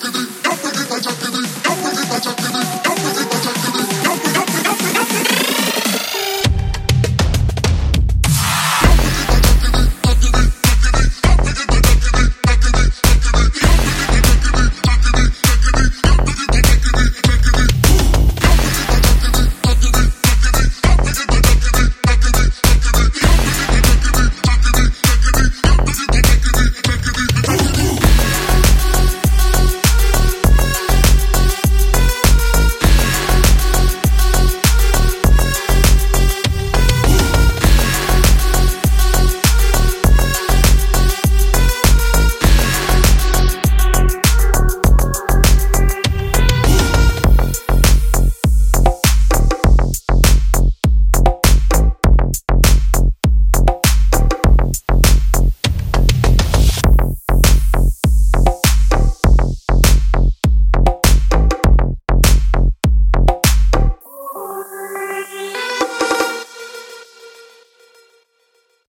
que